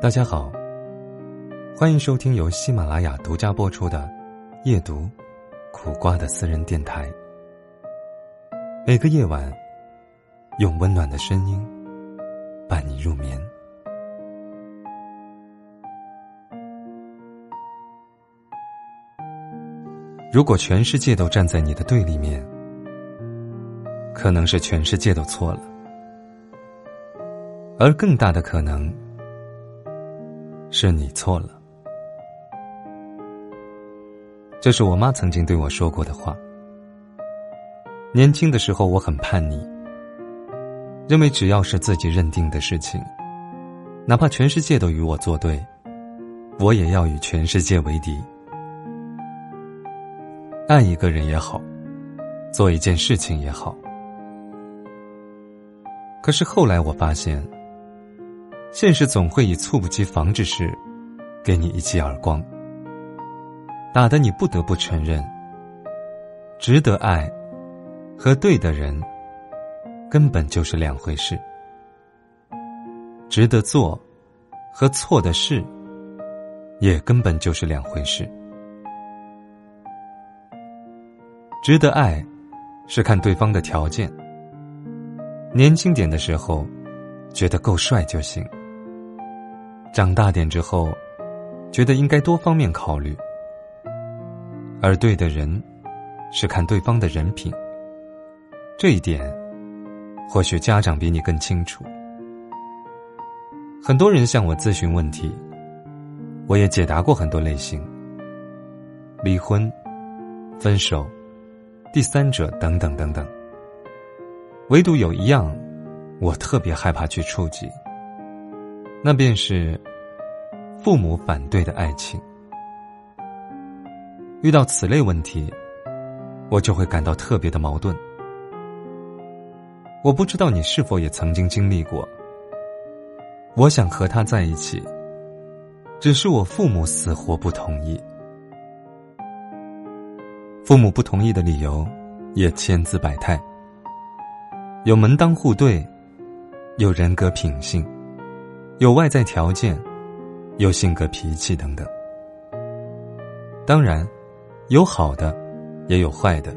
大家好，欢迎收听由喜马拉雅独家播出的《夜读苦瓜的私人电台》。每个夜晚，用温暖的声音伴你入眠。如果全世界都站在你的对立面，可能是全世界都错了，而更大的可能。是你错了，这是我妈曾经对我说过的话。年轻的时候我很叛逆，认为只要是自己认定的事情，哪怕全世界都与我作对，我也要与全世界为敌。爱一个人也好，做一件事情也好，可是后来我发现。现实总会以猝不及防之势，给你一记耳光，打得你不得不承认，值得爱和对的人根本就是两回事，值得做和错的事也根本就是两回事。值得爱是看对方的条件，年轻点的时候觉得够帅就行。长大点之后，觉得应该多方面考虑，而对的人，是看对方的人品。这一点，或许家长比你更清楚。很多人向我咨询问题，我也解答过很多类型：离婚、分手、第三者等等等等。唯独有一样，我特别害怕去触及。那便是父母反对的爱情。遇到此类问题，我就会感到特别的矛盾。我不知道你是否也曾经经历过。我想和他在一起，只是我父母死活不同意。父母不同意的理由也千姿百态，有门当户对，有人格品性。有外在条件，有性格脾气等等。当然，有好的，也有坏的。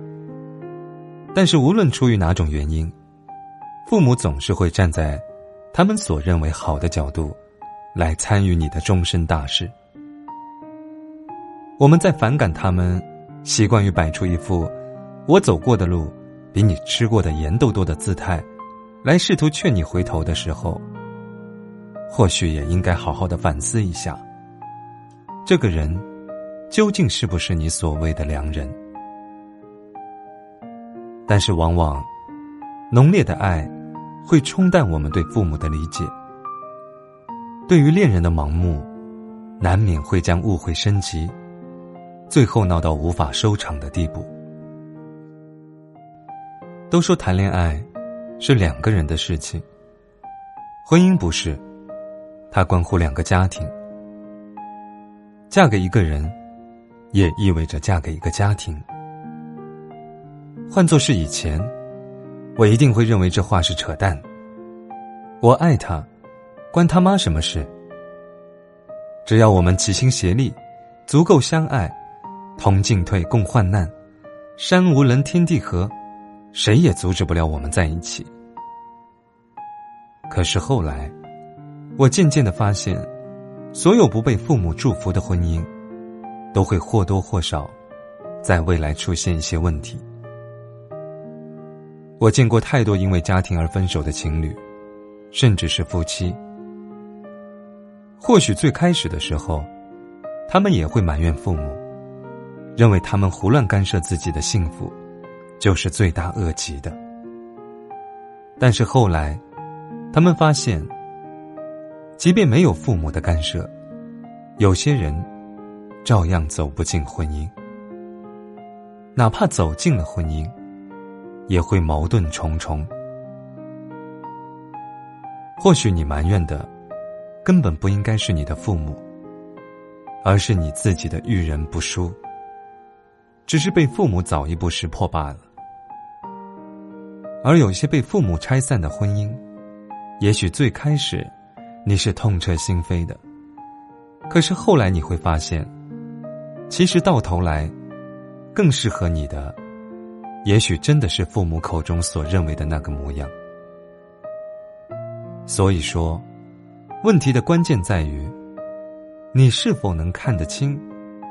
但是无论出于哪种原因，父母总是会站在他们所认为好的角度，来参与你的终身大事。我们在反感他们习惯于摆出一副“我走过的路比你吃过的盐都多”的姿态，来试图劝你回头的时候。或许也应该好好的反思一下，这个人究竟是不是你所谓的良人？但是，往往浓烈的爱会冲淡我们对父母的理解，对于恋人的盲目，难免会将误会升级，最后闹到无法收场的地步。都说谈恋爱是两个人的事情，婚姻不是。它关乎两个家庭，嫁给一个人，也意味着嫁给一个家庭。换作是以前，我一定会认为这话是扯淡。我爱他，关他妈什么事？只要我们齐心协力，足够相爱，同进退，共患难，山无棱，天地合，谁也阻止不了我们在一起。可是后来。我渐渐的发现，所有不被父母祝福的婚姻，都会或多或少，在未来出现一些问题。我见过太多因为家庭而分手的情侣，甚至是夫妻。或许最开始的时候，他们也会埋怨父母，认为他们胡乱干涉自己的幸福，就是罪大恶极的。但是后来，他们发现。即便没有父母的干涉，有些人照样走不进婚姻。哪怕走进了婚姻，也会矛盾重重。或许你埋怨的，根本不应该是你的父母，而是你自己的遇人不淑，只是被父母早一步识破罢了。而有些被父母拆散的婚姻，也许最开始。你是痛彻心扉的，可是后来你会发现，其实到头来，更适合你的，也许真的是父母口中所认为的那个模样。所以说，问题的关键在于，你是否能看得清，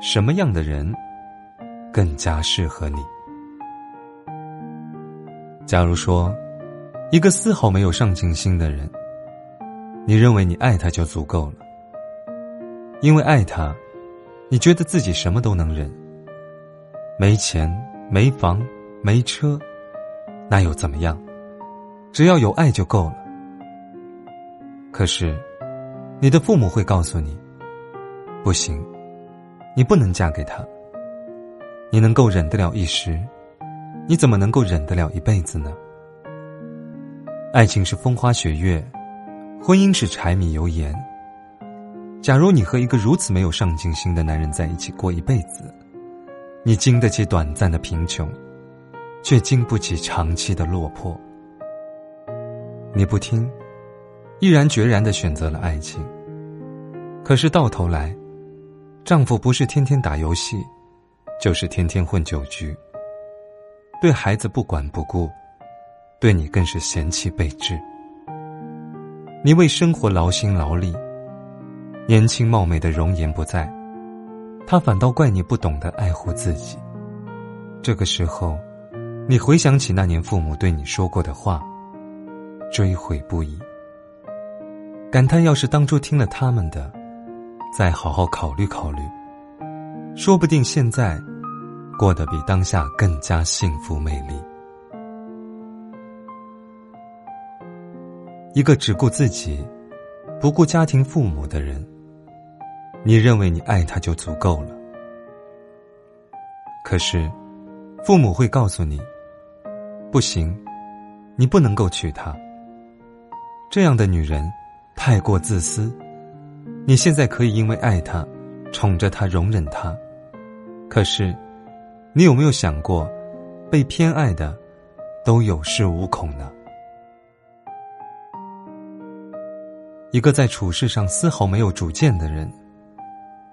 什么样的人更加适合你。假如说，一个丝毫没有上进心的人，你认为你爱他就足够了，因为爱他，你觉得自己什么都能忍，没钱、没房、没车，那又怎么样？只要有爱就够了。可是，你的父母会告诉你：“不行，你不能嫁给他。你能够忍得了一时，你怎么能够忍得了一辈子呢？”爱情是风花雪月，婚姻是柴米油盐。假如你和一个如此没有上进心的男人在一起过一辈子，你经得起短暂的贫穷，却经不起长期的落魄。你不听。毅然决然的选择了爱情。可是到头来，丈夫不是天天打游戏，就是天天混酒局。对孩子不管不顾，对你更是嫌弃备至。你为生活劳心劳力，年轻貌美的容颜不在，他反倒怪你不懂得爱护自己。这个时候，你回想起那年父母对你说过的话，追悔不已。感叹，要是当初听了他们的，再好好考虑考虑，说不定现在过得比当下更加幸福美丽。一个只顾自己，不顾家庭父母的人，你认为你爱他就足够了？可是，父母会告诉你，不行，你不能够娶她。这样的女人。太过自私，你现在可以因为爱她，宠着她，容忍她。可是，你有没有想过，被偏爱的都有恃无恐呢？一个在处事上丝毫没有主见的人，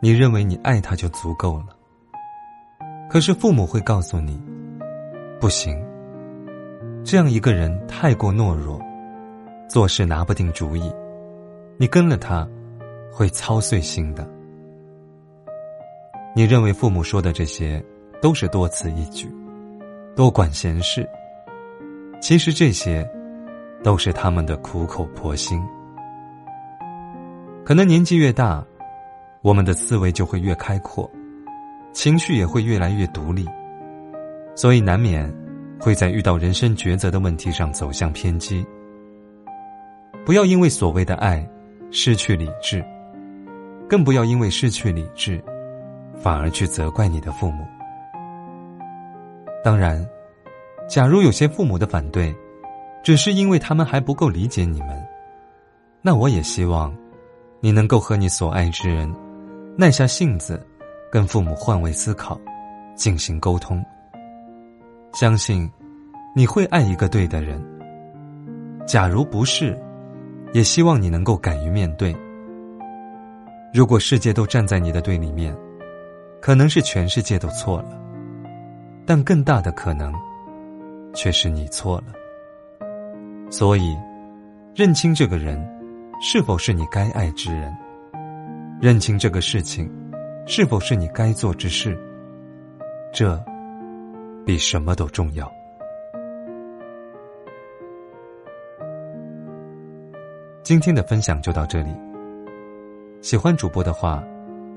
你认为你爱他就足够了。可是父母会告诉你，不行。这样一个人太过懦弱，做事拿不定主意。你跟了他，会操碎心的。你认为父母说的这些都是多此一举，多管闲事。其实这些，都是他们的苦口婆心。可能年纪越大，我们的思维就会越开阔，情绪也会越来越独立，所以难免会在遇到人生抉择的问题上走向偏激。不要因为所谓的爱。失去理智，更不要因为失去理智，反而去责怪你的父母。当然，假如有些父母的反对，只是因为他们还不够理解你们，那我也希望，你能够和你所爱之人，耐下性子，跟父母换位思考，进行沟通。相信，你会爱一个对的人。假如不是。也希望你能够敢于面对。如果世界都站在你的对立面，可能是全世界都错了，但更大的可能，却是你错了。所以，认清这个人是否是你该爱之人，认清这个事情是否是你该做之事，这比什么都重要。今天的分享就到这里。喜欢主播的话，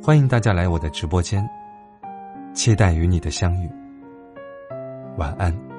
欢迎大家来我的直播间，期待与你的相遇。晚安。